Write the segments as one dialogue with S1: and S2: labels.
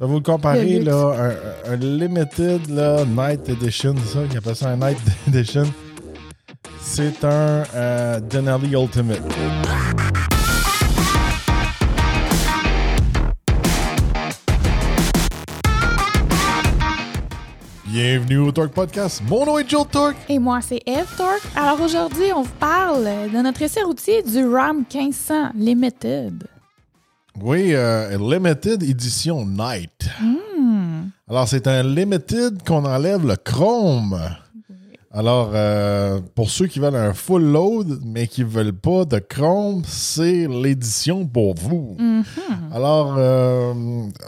S1: Je vais vous le comparer,
S2: Le
S1: là, un, un Limited là, Night Edition, c'est ça, ils appellent ça un Night Edition. C'est un euh, Denali Ultimate. Bienvenue au Torque Podcast. Mon nom est Joe Torque.
S2: Et moi, c'est Eve Torque. Alors aujourd'hui, on vous parle de notre essai routier du RAM 1500 Limited.
S1: Oui, euh, Limited Edition Night. Alors, c'est un Limited qu'on enlève le chrome. Alors, euh, pour ceux qui veulent un full load, mais qui ne veulent pas de chrome, c'est l'édition pour vous. Alors, euh,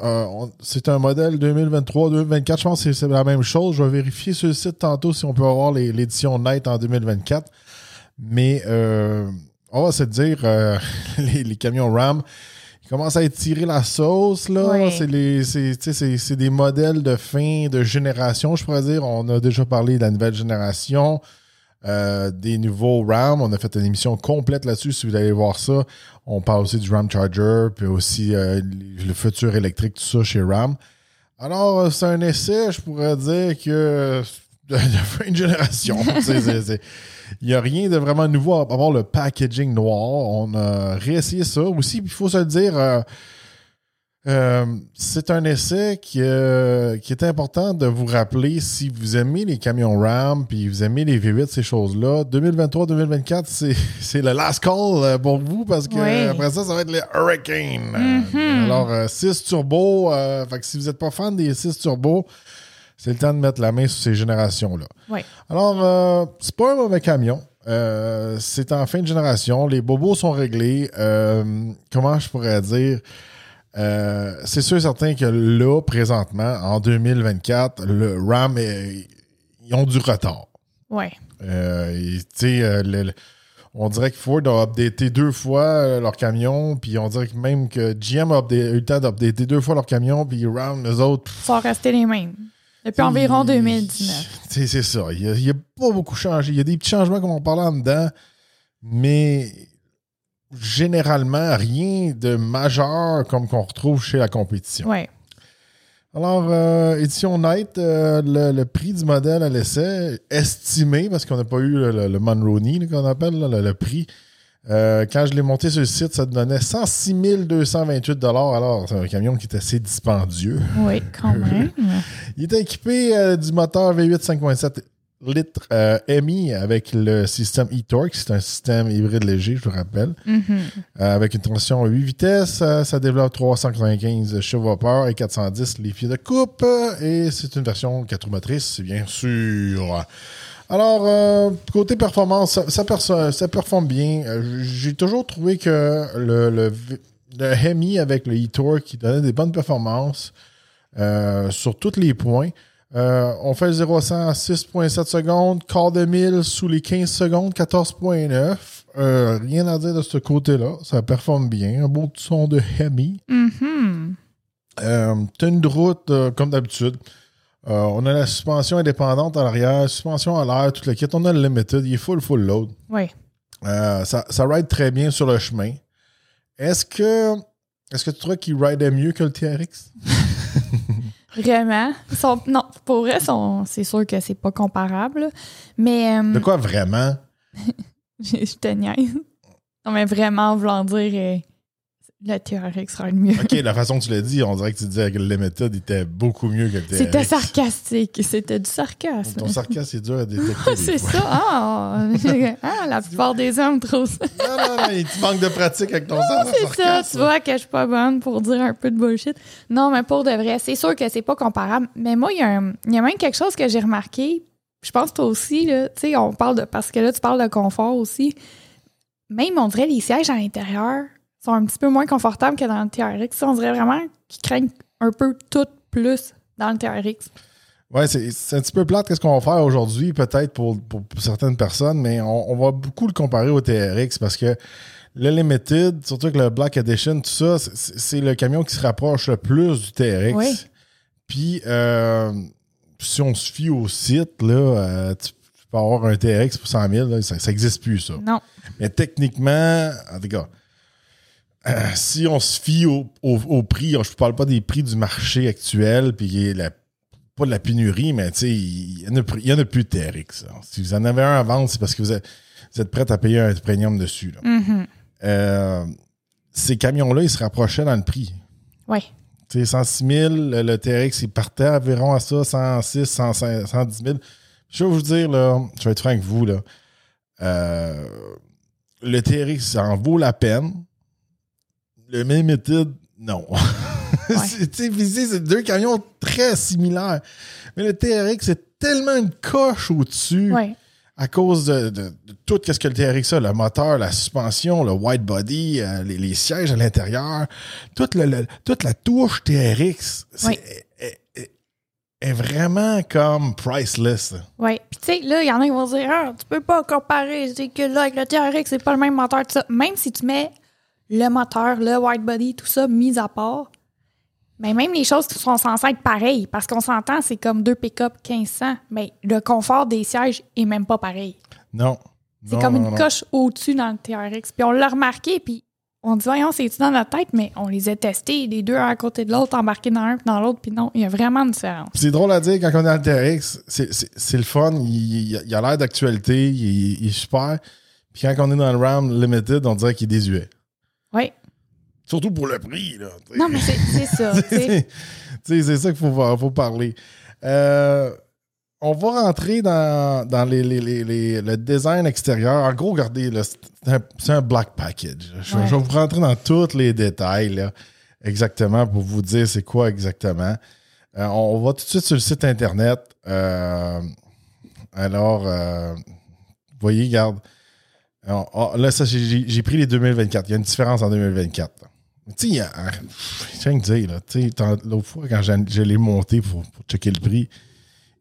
S1: euh, c'est un modèle 2023-2024. Je pense que c'est la même chose. Je vais vérifier sur le site tantôt si on peut avoir l'édition Night en 2024. Mais on va se dire, les, les camions RAM, ils commencent à étirer la sauce. là. C'est les- des modèles de fin de génération, je pourrais dire. On a déjà parlé de la nouvelle génération. euh, des nouveaux RAM. On a fait une émission complète là-dessus. Si vous allez voir ça, on parle aussi du RAM Charger, puis aussi euh, le futur électrique, tout ça chez RAM. Alors, euh, c'est un essai, je pourrais dire que de, de fin de génération. C'est- Il n'y a rien de vraiment nouveau à part le packaging noir. On a réessayé ça. Aussi, il faut se le dire, euh, euh, c'est un essai qui, euh, qui est important de vous rappeler si vous aimez les camions RAM puis vous aimez les V8, ces choses-là. 2023-2024, c'est le last call pour vous parce que
S2: Oui.
S1: après ça, ça va être les Hurricane.
S2: Mhm.
S1: Alors, 6 turbo, euh, fait que si vous n'êtes pas fan des 6 turbo, c'est le temps de mettre la main sur ces générations-là.
S2: Oui.
S1: Alors, euh, c'est pas un mauvais camion. Euh, c'est en fin de génération. Les bobos sont réglés. Euh, comment je pourrais dire? C'est sûr et certain que là, présentement, en 2024, le RAM, est- ils ont du retard.
S2: Oui.
S1: On dirait que Ford a updaté deux fois leur camion, puis on dirait que même que GM a, eu le temps d'updater deux fois leur camion, puis RAM, les autres,
S2: Ils sont restés les mêmes. Depuis environ 2019.
S1: C'est ça. Il n'y a, pas beaucoup changé. Il y a des petits changements comme on parlait en dedans, mais généralement, rien de majeur comme qu'on retrouve chez la compétition.
S2: Oui.
S1: Alors, euh, édition Night, euh, le, le prix du modèle à l'essai, estimé, parce qu'on n'a pas eu le, le, le Monroney, qu'on appelle, là, le prix. Euh, quand je l'ai monté sur le site, ça donnait 106 228 Alors, c'est un camion qui est assez dispendieux.
S2: Oui, quand même.
S1: Il est équipé euh, du moteur V8 5.7 litres euh, MI avec le système e-Torque. C'est un système hybride léger, je vous rappelle.
S2: Mhm.
S1: Euh, avec une transmission à 8 vitesses, ça développe 395 chevaux vapeur et 410 les pieds de coupe. Et c'est une version 4 roues motrices, bien sûr. Alors, euh, côté performance, ça, ça, perso- ça performe bien. Euh, J'ai toujours trouvé que le, le, Hemi avec le e-Torque qui donnait des bonnes performances euh, sur tous les points. Euh, on fait le 0 à 100 à 6.7 secondes, quart de mille sous les 15 secondes, 14.9. Euh, rien à dire de ce côté-là. Ça performe bien. Un beau son de Hemi. Euh, tenue de route, comme d'habitude. Euh, on a la suspension indépendante à l'arrière, suspension à l'air, tout le kit. On a le limited, il est full, full load.
S2: Oui.
S1: Euh, ça, ça ride très bien sur le chemin. Est-ce que, est-ce que tu trouves qu'il ridait mieux que le TRX?
S2: Vraiment. Sont- non, pour vrai, c'est sûr que c'est pas comparable. Mais euh,
S1: De quoi vraiment?
S2: je te niaise. Non, mais vraiment, en voulant dire, le TRX sera le mieux.
S1: Ok, la façon que tu l'as dit, on dirait que tu disais que le limited était beaucoup mieux que le TRX.
S2: C'était sarcastique. C'était du sarcasme.
S1: Ton sarcasme, c'est dur à détecter. des
S2: C'est ça. Ah, Ah, la plupart des hommes trouvent ça.
S1: Non, non, non, tu manques de pratique avec ton sarcasme.
S2: C'est ça, tu vois que je suis pas bonne pour dire un peu de bullshit. Non, mais pour de vrai, c'est sûr que c'est pas comparable. Mais moi, il y, a un- y a même quelque chose que j'ai remarqué. Je pense que toi aussi, là, tu sais, on parle de. Parce que là, tu parles de confort aussi. Même, on dirait, les sièges à l'intérieur sont un petit peu moins confortables que dans le TRX. On dirait vraiment qu'ils craignent un peu tout plus dans le TRX.
S1: Ouais, c'est un petit peu plate qu'est-ce qu'on va faire aujourd'hui, peut-être pour, pour certaines personnes, mais on, on va beaucoup le comparer au TRX parce que le Limited, surtout avec le Black Edition, tout ça, c'est le camion qui se rapproche le plus du TRX.
S2: Oui.
S1: Puis, euh, si on se fie au site, là, euh, tu, tu peux avoir un TRX pour 100 000, là, ça n'existe plus, ça.
S2: Non.
S1: Mais techniquement, en tout cas, euh, si on se fie au, au- au prix, je ne parle pas des prix du marché actuel, puis la, pas de la pénurie, mais tu sais, il y, en a plus- il y en a plus de TRX. Si vous en avez un à vendre, c'est parce que vous êtes, vous êtes prêt à payer un premium dessus. là.
S2: Mhm.
S1: Euh, ces camions-là, ils se rapprochaient dans le prix.
S2: Ouais.
S1: Tu sais, 106 000, le, le TRX, il partait environ à ça, 106, 105, 110 000. Je vais vous dire, là, je vais être franc avec vous, là, euh, le TRX, ça en vaut la peine. Le non. C'est- tu sais, puis c'est deux camions très similaires. Mais le TRX, c'est tellement une coche au-dessus
S2: Ouais.
S1: à cause de, de- de tout ce que le TRX a, le moteur, la suspension, le white body, euh, les, les sièges à l'intérieur, toute, le- le- toute la touche TRX
S2: Oui.
S1: est, est- est vraiment comme priceless.
S2: Ouais. Puis tu sais, là, il y en a qui vont dire Ah, tu peux pas comparer, c'est que là, avec le TRX, c'est pas le même moteur, tout ça. Même si tu mets le moteur, le white body, tout ça, mis à part, mais même les choses qui sont censées être pareilles, parce qu'on s'entend, c'est comme deux pick-up 1500, mais le confort des sièges est même pas pareil.
S1: Non.
S2: C'est comme
S1: non,
S2: une
S1: non.
S2: coche au-dessus dans le TRX. Puis on l'a remarqué, puis on dit, voyons, c'est-tu dans notre tête, mais on les a testés, les deux un à côté de l'autre, embarqués dans un puis dans l'autre, puis non, il y a vraiment une différence.
S1: C'est drôle à dire quand on est dans le TRX, c'est- le fun, il a l'air d'actualité, il, il est super. Puis quand on est dans le RAM Limited, on dirait qu'il est désuet.
S2: Oui.
S1: Surtout pour le prix. Là.
S2: Non, mais c'est ça.
S1: c'est ça qu'il faut, faut parler. Euh, on va rentrer dans, dans les, les- les- le design extérieur. En gros, regardez, c'est un, black package. Je,
S2: Ouais.
S1: je vais vous rentrer dans tous les détails, là, exactement, pour vous dire c'est quoi exactement. Euh, on va tout de suite sur le site Internet. Euh, alors, vous voyez, regarde. Alors, ah, là, ça, j'ai- pris les 2024. Il y a une différence en 2024. Tu sais, il y a- je à te dire, là, tu sais, l'autre fois, quand je, l'ai monté pour, pour checker le prix,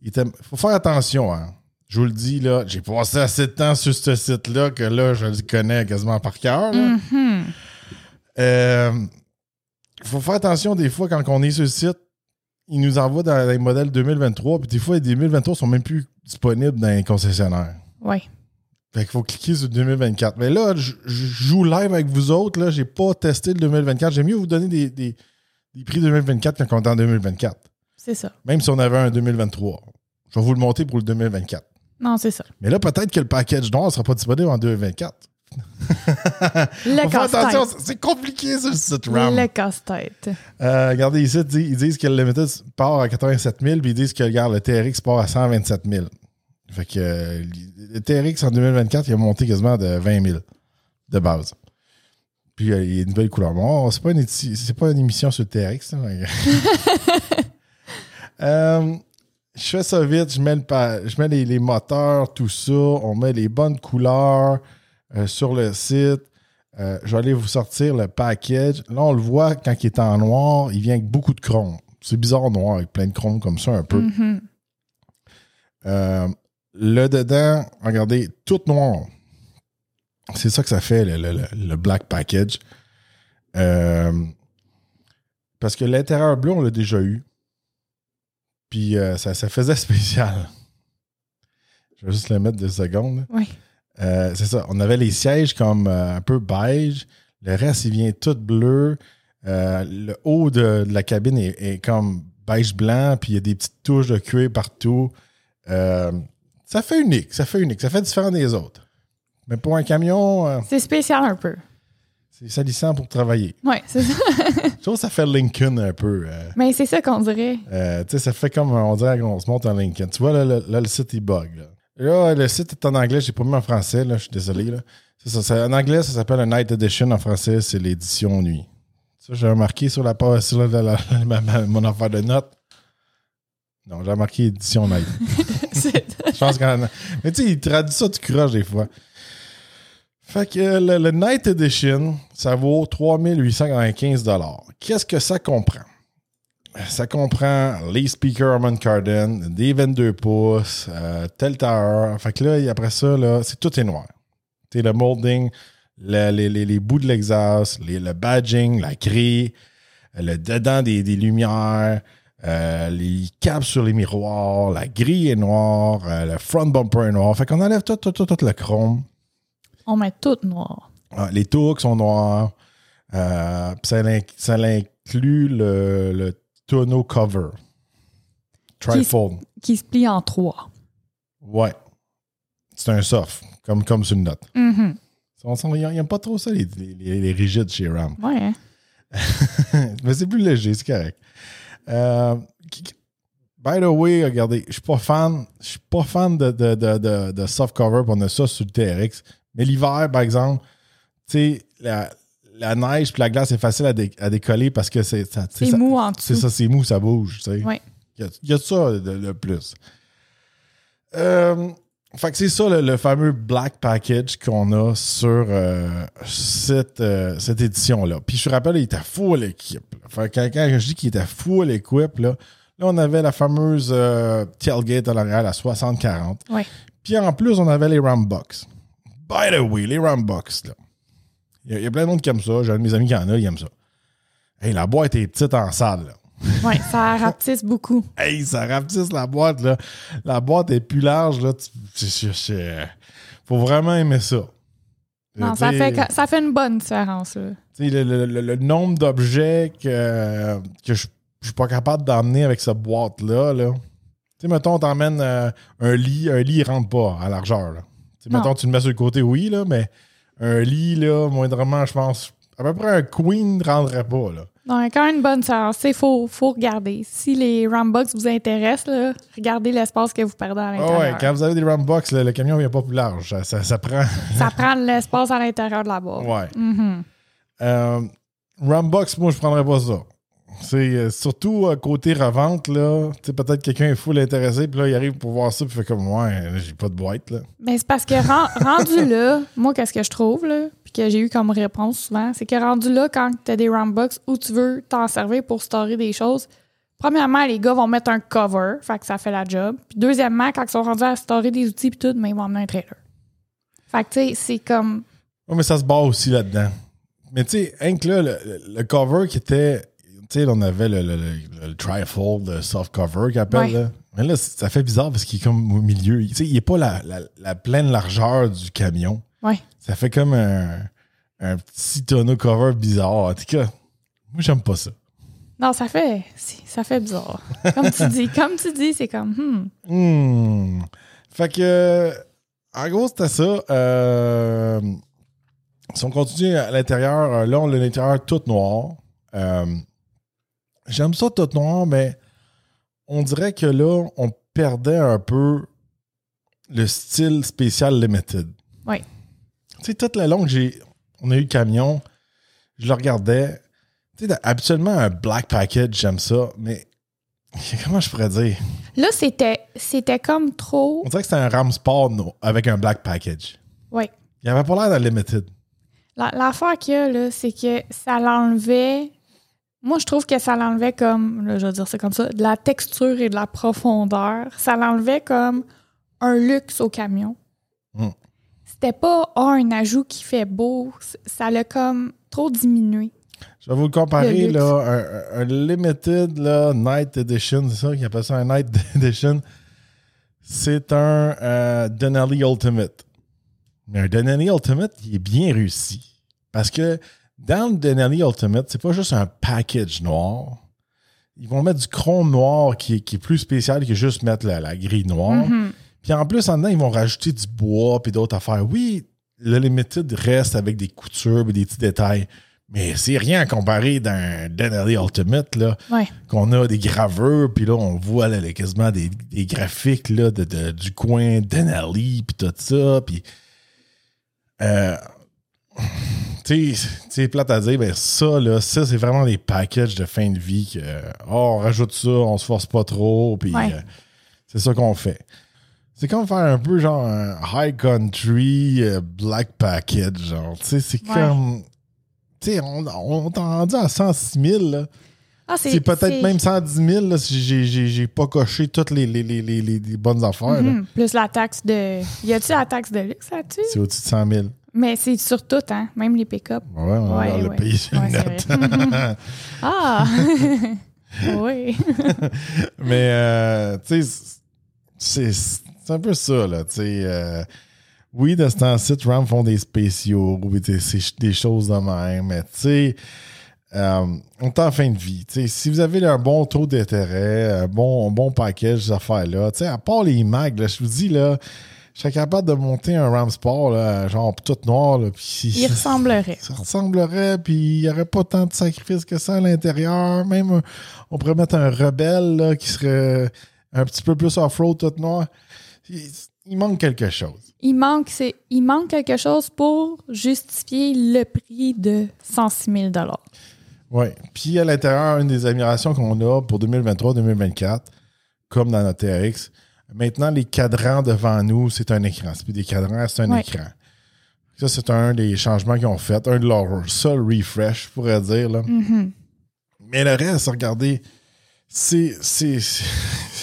S1: il faut faire attention. Hein. Je vous le dis, là, j'ai passé assez de temps sur ce site-là que là, je le connais quasiment par cœur. là.
S2: Mhm.
S1: Euh, Il faut faire attention des fois quand on est sur le site, il nous envoie dans les modèles 2023, puis des fois, les 2023 sont même plus disponibles dans les concessionnaires.
S2: Ouais.
S1: Fait qu'il faut cliquer sur 2024. Mais là, je joue live avec vous autres. Là, j'ai pas testé le 2024. J'aime mieux vous donner des, des- des prix 2024 quand on est en 2024.
S2: C'est ça.
S1: Même si on avait un 2023. Je vais vous le monter pour le 2024.
S2: Non, c'est ça.
S1: Mais là, peut-être que le package noir ne sera pas disponible en 2024.
S2: Le
S1: attention, c'est- compliqué sur le site RAM.
S2: Le casse-tête.
S1: Euh, regardez ici, ils disent- ils disent que le Limited part à 87 000, puis ils disent que regarde, le TRX part à 127 000. Fait que euh, le TRX en 2024, il a monté quasiment de 20 000 de base. Puis euh, il y a une nouvelle couleur. Bon, c'est pas, une c'est pas une émission sur le TRX. Euh, je fais ça vite, je mets, le pa- je mets les, les moteurs, tout ça, on met les bonnes couleurs euh, sur le site. Euh, je vais aller vous sortir le package. Là, on le voit quand il est en noir, il vient avec beaucoup de chrome. C'est bizarre noir avec plein de chrome comme ça un peu.
S2: Mhm.
S1: Euh, le dedans, regardez, tout noir. C'est ça que ça fait, le, le- le- le black package. Euh, parce que l'intérieur bleu, on l'a déjà eu. Puis euh, ça, ça faisait spécial. Je vais juste le mettre deux secondes.
S2: Oui.
S1: Euh, c'est ça. On avait les sièges comme un peu beige. Le reste, il vient tout bleu. Le haut de, de la cabine est, est comme beige blanc, puis il y a des petites touches de cuir partout. Euh, ça fait unique. Ça fait unique. Ça fait différent des autres. Mais pour un camion, euh,
S2: C'est spécial un peu.
S1: c'est salissant pour travailler.
S2: Oui, c'est ça.
S1: Je trouve que ça fait Lincoln un peu. euh.
S2: Mais c'est ça qu'on dirait.
S1: Euh, tu sais, ça fait comme on dirait qu'on se monte en Lincoln. Tu vois, là, le, là, le site, il bug. Là. Là, le site est en anglais. J'ai pas mis en français. Là, je suis désolé. Là. C'est ça, en anglais, ça s'appelle un Night Edition. En français, c'est l'édition nuit. Ça, j'ai remarqué sur la page, sur la- la- la- ma- ma- mon affaire de notes. Non, j'ai remarqué édition night. Je pense qu'en. Mais tu sais, il traduit ça du courage des fois. Fait que euh, le, Night Edition, ça vaut 3895 Qu'est-ce que ça comprend? Ça comprend les speakers Harman Kardon, des 22 pouces, euh, tel tower. Fait que là, après ça, là, c'est tout est noir. Tu le molding, le- les, les- les bouts de l'exhaust, le badging, la grille, le dedans des, des lumières, euh, les câbles sur les miroirs, la grille est noire, euh, le front bumper est noir. Fait qu'on enlève tout, tout, tout, tout le chrome.
S2: On met tout noir.
S1: Ah, les tours sont noirs. Euh, ça, inclut le, le tonneau cover. Trifold.
S2: Qui se plie en trois.
S1: Ouais. C'est un soft, comme, comme sur une note. On sent- Ils n'aiment pas trop ça, les, les- les rigides chez Ram.
S2: Ouais.
S1: Mais c'est plus léger, c'est correct. Euh, by the way, regardez, je suis pas fan. Je suis pas fan de, de, de, soft cover, on a ça sur le TRX. Mais l'hiver, par exemple, tu sais, la, la neige puis la glace, c'est facile à, dé- à décoller parce que c'est
S2: C'est mou en
S1: C'est
S2: dessous.
S1: ça, c'est mou, ça bouge. tu sais.
S2: Ouais.
S1: Il y, y a de ça de, le plus. Euh, fait que c'est ça le, le fameux Black Package qu'on a sur euh, cette, euh, cette édition-là. Puis je te rappelle, il était full équipe. Fait que quand, je dis qu'il était full équipe, là, là, on avait la fameuse euh, tailgate à l'arrière, la 60-40.
S2: Ouais.
S1: Puis en plus, on avait les Rambox. By the way, les Rambox, là. Il y, a- il y a plein de monde qui aiment ça. J'ai un de mes amis qui en a, il aime ça. Hey, la boîte est petite en salle, là.
S2: Ouais, ça rapetisse beaucoup.
S1: Hey, ça rapetisse la boîte, là. La boîte est plus large, là. Tu- c'est- Faut vraiment aimer ça.
S2: Non, ça fait, ça fait une bonne différence. Là.
S1: le, le- le- le nombre d'objets que, que je je suis pas capable d'emmener avec cette boîte-là, là. Tu sais, mettons, t'emmènes euh, un lit. Un lit, il rentre pas à largeur, là. T'sais,
S2: Non.
S1: mettons, tu le mets sur le côté, oui, là, mais un lit, là, moindrement, je pense, à peu près un queen ne rendrait pas, là.
S2: Non, quand même une bonne différence. Il faut, faut regarder. Si les Rambox vous intéressent, là, regardez l'espace que vous perdez à l'intérieur.
S1: ouais, quand vous avez des Rambox, le camion vient pas plus large. Ça, ça- ça prend.
S2: Ça prend de l'espace à l'intérieur de la boîte.
S1: Ouais.
S2: Mhm.
S1: Euh, Rambox, moi, je prendrais pas ça. C'est euh, surtout euh, côté revente, là. Tu sais, peut-être quelqu'un est full intéressé, puis là, il arrive pour voir ça, puis il fait comme, ouais, j'ai pas de boîte, là.
S2: Ben, c'est parce que ren- rendu là, moi, qu'est-ce que je trouve, là, puis que j'ai eu comme réponse souvent, c'est que rendu là, quand tu as des Rambox où tu veux t'en servir pour storer des choses, premièrement, les gars vont mettre un cover, fait que ça fait la job. Puis deuxièmement, quand ils sont rendus à storer des outils puis tout, mais ils vont emmener un trailer. Fait que, tu sais, c'est comme.
S1: Ouais, mais ça se bat aussi là-dedans. Mais tu sais, Hank, là, le cover qui était. Sais, on avait le, le, le- le trifold, soft cover qu'il appelle,
S2: Ouais.
S1: là. Mais là, ça fait bizarre parce qu'il est comme au milieu. Tu sais, il est pas la, la, la pleine largeur du camion.
S2: Ouais.
S1: Ça fait comme un, un petit tonneau cover bizarre. En tout cas, moi, j'aime pas ça.
S2: Non, ça fait. Ça fait bizarre. Comme tu dis, comme tu dis, c'est comme. Hmm.
S1: Hmm. Fait que, en gros, c'était ça. Euh, si on continue à l'intérieur, euh, là, on a l'intérieur tout noir. Euh, J'aime ça tout noir, mais on dirait que là, on perdait un peu le style spécial limited.
S2: Oui.
S1: Tu sais, toute la longue, j'ai, on a eu le camion, je le regardais. Tu sais, habituellement, un black package, j'aime ça, mais comment je pourrais dire?
S2: Là, c'était, c'était comme trop.
S1: On dirait que c'était un Ram Sport no, avec un black package.
S2: Oui.
S1: Il avait pas l'air d'un limited.
S2: La- L'affaire qu'il y a, là, c'est que ça l'enlevait. Moi, je trouve que ça l'enlevait comme, là, je vais dire ça comme ça, de la texture et de la profondeur. Ça l'enlevait comme un luxe au camion.
S1: Mm.
S2: C'était pas ah, un ajout qui fait beau. Ça l'a comme trop diminué.
S1: Je vais vous le comparer,
S2: Le
S1: là, un, un limited là, Night Edition, c'est ça qu'ils appellent ça un Night Edition. C'est un euh, Denali Ultimate. Mais un Denali Ultimate, il est bien réussi. Parce que dans le Denali Ultimate, c'est pas juste un package noir. Ils vont mettre du chrome noir qui est, qui est plus spécial que juste mettre la, la grille noire.
S2: Mhm.
S1: Puis en plus, en dedans, ils vont rajouter du bois puis d'autres affaires. Oui, le Limited reste avec des coutures et des petits détails. Mais c'est rien à comparer d'un Denali Ultimate, là,
S2: Ouais.
S1: qu'on a des graveurs, puis là, on voit là, quasiment des, des graphiques là, de, de- du coin Denali, puis tout ça. Puis, euh, tu sais, plate à dire, mais ça, là, ça, c'est vraiment des packages de fin de vie que, oh, on rajoute ça, on se force pas trop, puis
S2: Ouais.
S1: euh, c'est ça qu'on fait. C'est comme faire un peu genre un high country euh, black package, genre. Tu sais, c'est
S2: Ouais.
S1: comme. Tu sais, on, on t'a rendu à 106 000, là.
S2: Ah,
S1: C'est peut-être même 110 000 là, si j'ai- pas coché toutes les, les, les, les, bonnes affaires. là.
S2: Mhm. Plus la taxe de. Y a-tu la taxe de luxe là-dessus?
S1: C'est au-dessus de 100 000.
S2: Mais c'est sur tout, hein? Même les pick-up.
S1: Ouais, on
S2: Ouais,
S1: le
S2: ouais.
S1: sur
S2: Ouais,
S1: le.
S2: Ah! oui.
S1: Mais, euh, tu sais, c'est un peu ça, là. Tu sais, euh, oui, de ce temps-ci, Ram font des spéciaux, oui, des, c'est- des choses de même, mais tu sais, euh, on est en fin de vie. Si vous avez un bon taux d'intérêt, un bon, un bon package d'affaires-là, tu sais, à part les mags, là, je vous dis, là, je serais capable de monter un Ram Sport, là, genre tout noir, là,
S2: Il ressemblerait.
S1: ça ressemblerait, puis il n'y aurait pas tant de sacrifices que ça à l'intérieur. Même, euh, on pourrait mettre un rebelle là, qui serait un petit peu plus off-road, tout noir. Il, il manque quelque chose.
S2: Il manque, c'est, il manque quelque chose pour justifier le prix de 106 000
S1: Oui. Puis à l'intérieur, une des améliorations qu'on a pour 2023-2024, comme dans notre TRX, maintenant, les cadrans devant nous, c'est un écran. C'est plus des cadrans, c'est un
S2: Ouais.
S1: écran. Ça, c'est un des changements qu'ils ont fait, un de leurs seuls refresh, je pourrais dire. Là.
S2: Mhm.
S1: Mais le reste, regardez, c'est,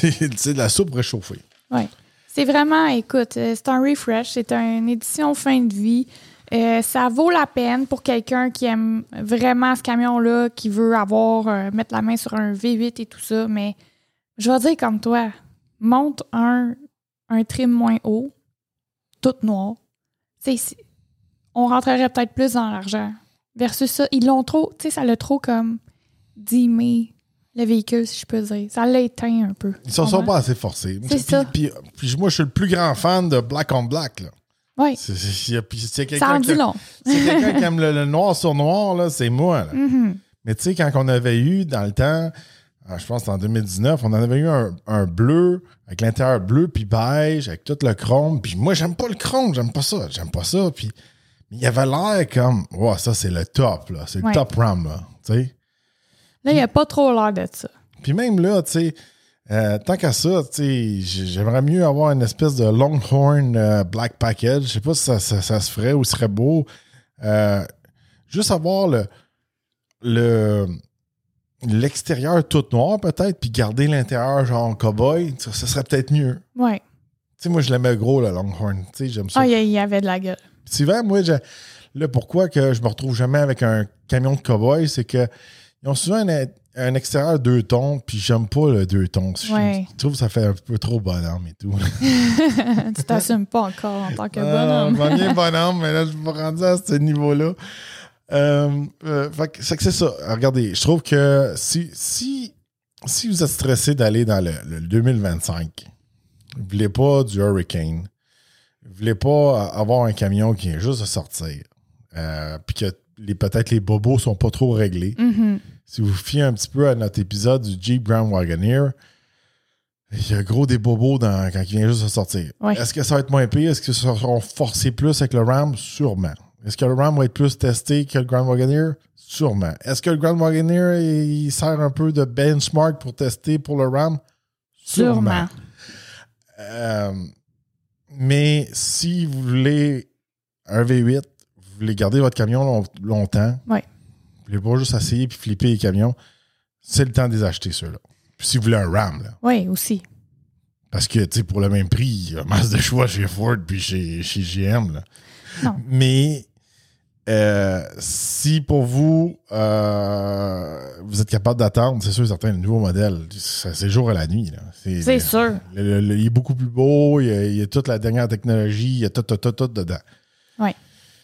S1: de la soupe réchauffée.
S2: Ouais. C'est vraiment, écoute, euh, c'est un refresh, c'est une édition fin de vie. Euh, ça vaut la peine pour quelqu'un qui aime vraiment ce camion-là, qui veut avoir, euh, mettre la main sur un V8 et tout ça. Mais je vais dire comme toi, monte un, un trim moins haut, tout noir. On rentrerait peut-être plus dans l'argent. Versus ça, ils l'ont trop, tu sais, ça l'a trop comme dimé le véhicule, si je peux dire. Ça l'a éteint un peu.
S1: Ils ne sont, pas assez forcés.
S2: C'est ça.
S1: Puis, puis moi, je suis le plus grand fan de Black on Black. Là.
S2: Oui,
S1: C'est, quelqu'un
S2: en
S1: qui, quelqu'un qui aime le, le noir sur noir, là, c'est moi. là.
S2: Mhm.
S1: Mais tu sais, quand on avait eu dans le temps, je pense en 2019, on en avait eu un, un bleu avec l'intérieur bleu puis beige, avec tout le chrome. Puis moi, j'aime pas le chrome, j'aime pas ça, j'aime pas ça. Puis il y avait l'air comme, wow, ça c'est le top, là. C'est le top RAM, là. Tu sais.
S2: Là, il n'y a pas trop l'air de ça.
S1: Puis même là, tu sais, euh, tant qu'à ça, tu sais, j'aimerais mieux avoir une espèce de Longhorn euh, Black Package. Je sais pas si ça, ça- ça se ferait ou serait beau. Euh, juste avoir le le l'extérieur tout noir peut-être, puis garder l'intérieur genre cowboy, ça, ça serait peut-être mieux.
S2: Ouais.
S1: Tu sais, moi, je l'aimais gros, le Longhorn. Tu sais, j'aime ça.
S2: Ah, il y avait de la gueule.
S1: Puis souvent, moi, je- là, pourquoi que je me retrouve jamais avec un camion de cowboy, c'est que ils ont souvent un, un extérieur deux tons, puis j'aime pas le deux tons. Je,
S2: Ouais.
S1: je trouve que ça fait un peu trop bonhomme et tout.
S2: tu t'assumes pas encore en tant que
S1: Ah,
S2: bonhomme.
S1: va bien bonhomme, mais là, je suis pas rendu à ce niveau-là. Euh, euh, c'est que c'est ça. Regardez, je trouve que si, si, si vous êtes stressé d'aller dans le, le 2025, vous voulez pas du Hurricane, vous voulez pas avoir un camion qui vient juste de sortir, euh, puis que les, peut-être les bobos sont pas trop réglés.
S2: Mhm.
S1: Si vous vous fiez un petit peu à notre épisode du Jeep Grand Wagoneer, il y a gros des bobos dans, quand il vient juste de sortir.
S2: Ouais.
S1: Est-ce que ça va être moins pire? Est-ce que ça seront forcés plus avec le Ram? Sûrement. Est-ce que le Ram va être plus testé que le Grand Wagoneer? Sûrement. Est-ce que le Grand Wagoneer, il sert un peu de benchmark pour tester pour le Ram?
S2: Sûrement.
S1: Euh, mais si vous voulez un V8, vous voulez garder votre camion long- longtemps,
S2: Ouais.
S1: vous voulez pas juste essayer puis flipper les camions, c'est le temps de les acheter, ceux-là. Puis si vous voulez un RAM, là.
S2: Oui, aussi.
S1: Parce que, tu sais, pour le même prix, il y a masse de choix chez Ford puis chez, chez GM, là.
S2: Non.
S1: Mais euh, si pour vous, euh, vous êtes capable d'attendre, c'est sûr, certains nouveaux modèles, c'est jour à la nuit.
S2: C'est sûr.
S1: Le- le- le- il est beaucoup plus beau, il y, a, il y a toute la dernière technologie, il y a tout, tout, tout, tout dedans.
S2: Ouais.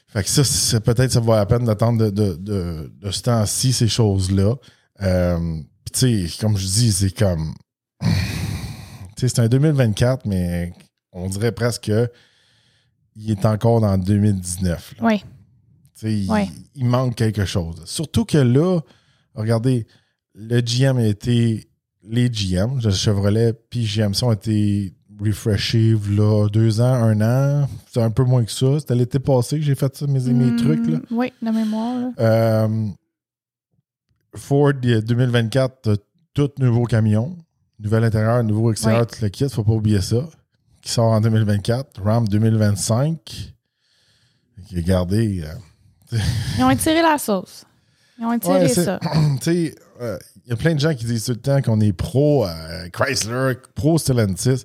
S1: Fait que ça, c'est- peut-être ça vaut la peine d'attendre de, de, de, de ce temps-ci, ces choses-là. Euh, Puis tu sais, comme je dis, c'est comme. tu sais, c'est un 2024, mais on dirait presque que il est encore dans 2019. là.
S2: Oui.
S1: Il, il manque quelque chose. Surtout que là, regardez, le GM a été. Les GM, le Chevrolet puis GMC ont été refreshés là, deux ans, un an. C'est un peu moins que ça. C'était l'été passé que j'ai fait ça, mes, mes
S2: Mm,
S1: trucs. Là.
S2: Oui, la mémoire. là.
S1: Euh, Ford euh, 2024, t'as tout nouveau camion. Nouvel intérieur, nouveau extérieur, tout le kit, faut pas oublier ça. Qui sort en 2024. RAM 2025. Regardez. euh,
S2: Ils ont étiré la sauce. Ils ont étiré
S1: Ouais, c'est-
S2: ça.
S1: sais, euh, il y a plein de gens qui disent tout le temps qu'on est pro euh, Chrysler, pro Stellantis.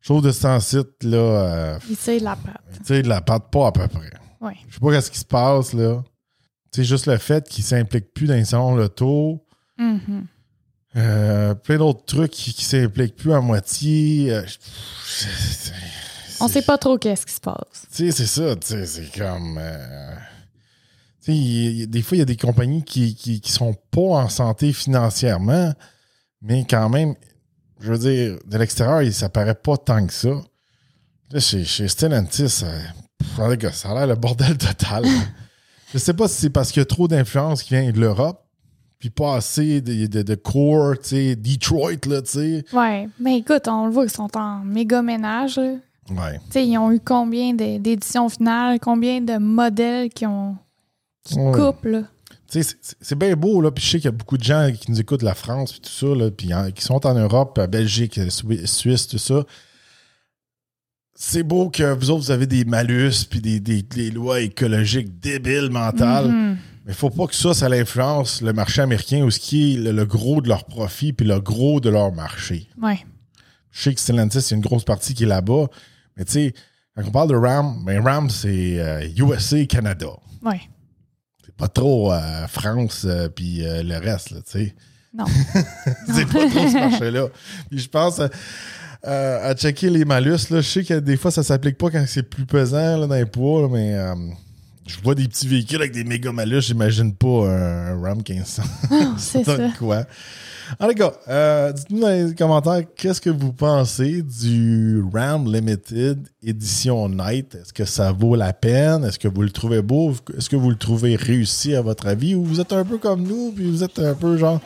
S1: Je trouve de ce temps-ci, là, euh,
S2: Ils tirent la patte.
S1: tu sais, de la patte pas à peu près.
S2: Oui.
S1: Je sais pas ce qui se passe, là. Tu sais, juste le fait qu'ils s'impliquent plus dans les salons l'auto.
S2: Mhm.
S1: Euh, plein d'autres trucs qui, qui s'impliquent plus à moitié. Euh, je- c'est-
S2: On sait pas trop qu'est-ce qui se passe.
S1: Tu sais, c'est ça. Tu sais, c'est comme. euh, tu sais, y des fois, il y a des compagnies qui, qui, qui sont pas en santé financièrement, mais quand même, je veux dire, de l'extérieur, ça paraît pas tant que ça. Là, chez, chez Stellantis, ça, cas, ça a l'air le bordel total. je sais pas si c'est parce qu'il y a trop d'influence qui vient de l'Europe, puis pas assez de, de, de core, tu sais, Detroit, là, tu sais.
S2: Ouais. Mais écoute, on le voit qu'ils sont en méga ménage. là.
S1: Ouais.
S2: Tu sais, ils ont eu combien d'éditions finales, combien de modèles qui ont qui
S1: Ouais.
S2: coupent, là?
S1: Tu sais, c'est- bien beau, là. Puis je sais qu'il y a beaucoup de gens qui nous écoutent la France, puis tout ça, là, puis qui sont en Europe, Belgique, euh, Sui- Suisse, tout ça. C'est beau que vous autres, vous avez des malus, puis des, des- des lois écologiques débiles mentales.
S2: Mhm.
S1: Mais faut pas que ça, ça influence le marché américain ou ce qui est le, le gros de leur profit, puis le gros de leur marché.
S2: Ouais.
S1: Je sais que Stellantis, il y a une grosse partie qui est là-bas. Mais tu sais, quand on parle de RAM, ben RAM, c'est euh, USA, Canada.
S2: Ouais.
S1: C'est pas trop euh, France euh, puis le reste, tu sais.
S2: Non.
S1: c'est pas trop ce marché-là. Puis je pense à checker les malus, là. Je sais que des fois, ça s'applique pas quand c'est plus pesant là, dans les poids, là, mais je vois des petits véhicules avec des méga malus, j'imagine pas un, un RAM 1500.
S2: C'est
S1: Ça quoi? En tout cas, euh, dites-nous dans les commentaires qu'est-ce que vous pensez du RAM Limited Edition Night? Est-ce que ça vaut la peine? Est-ce que vous le trouvez beau? Est-ce que vous le trouvez réussi à votre avis? Ou vous êtes un peu comme nous, puis vous êtes un peu genre,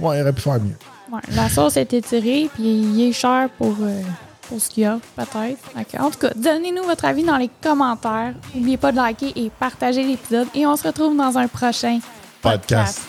S1: ouais, il aurait pu faire mieux.
S2: Ouais, la sauce est étirée, puis il est cher pour, euh, pour ce qu'il y a, peut-être. Okay. En tout cas, donnez-nous votre avis dans les commentaires. N'oubliez pas de liker et partager l'épisode. Et on se retrouve dans un prochain podcast.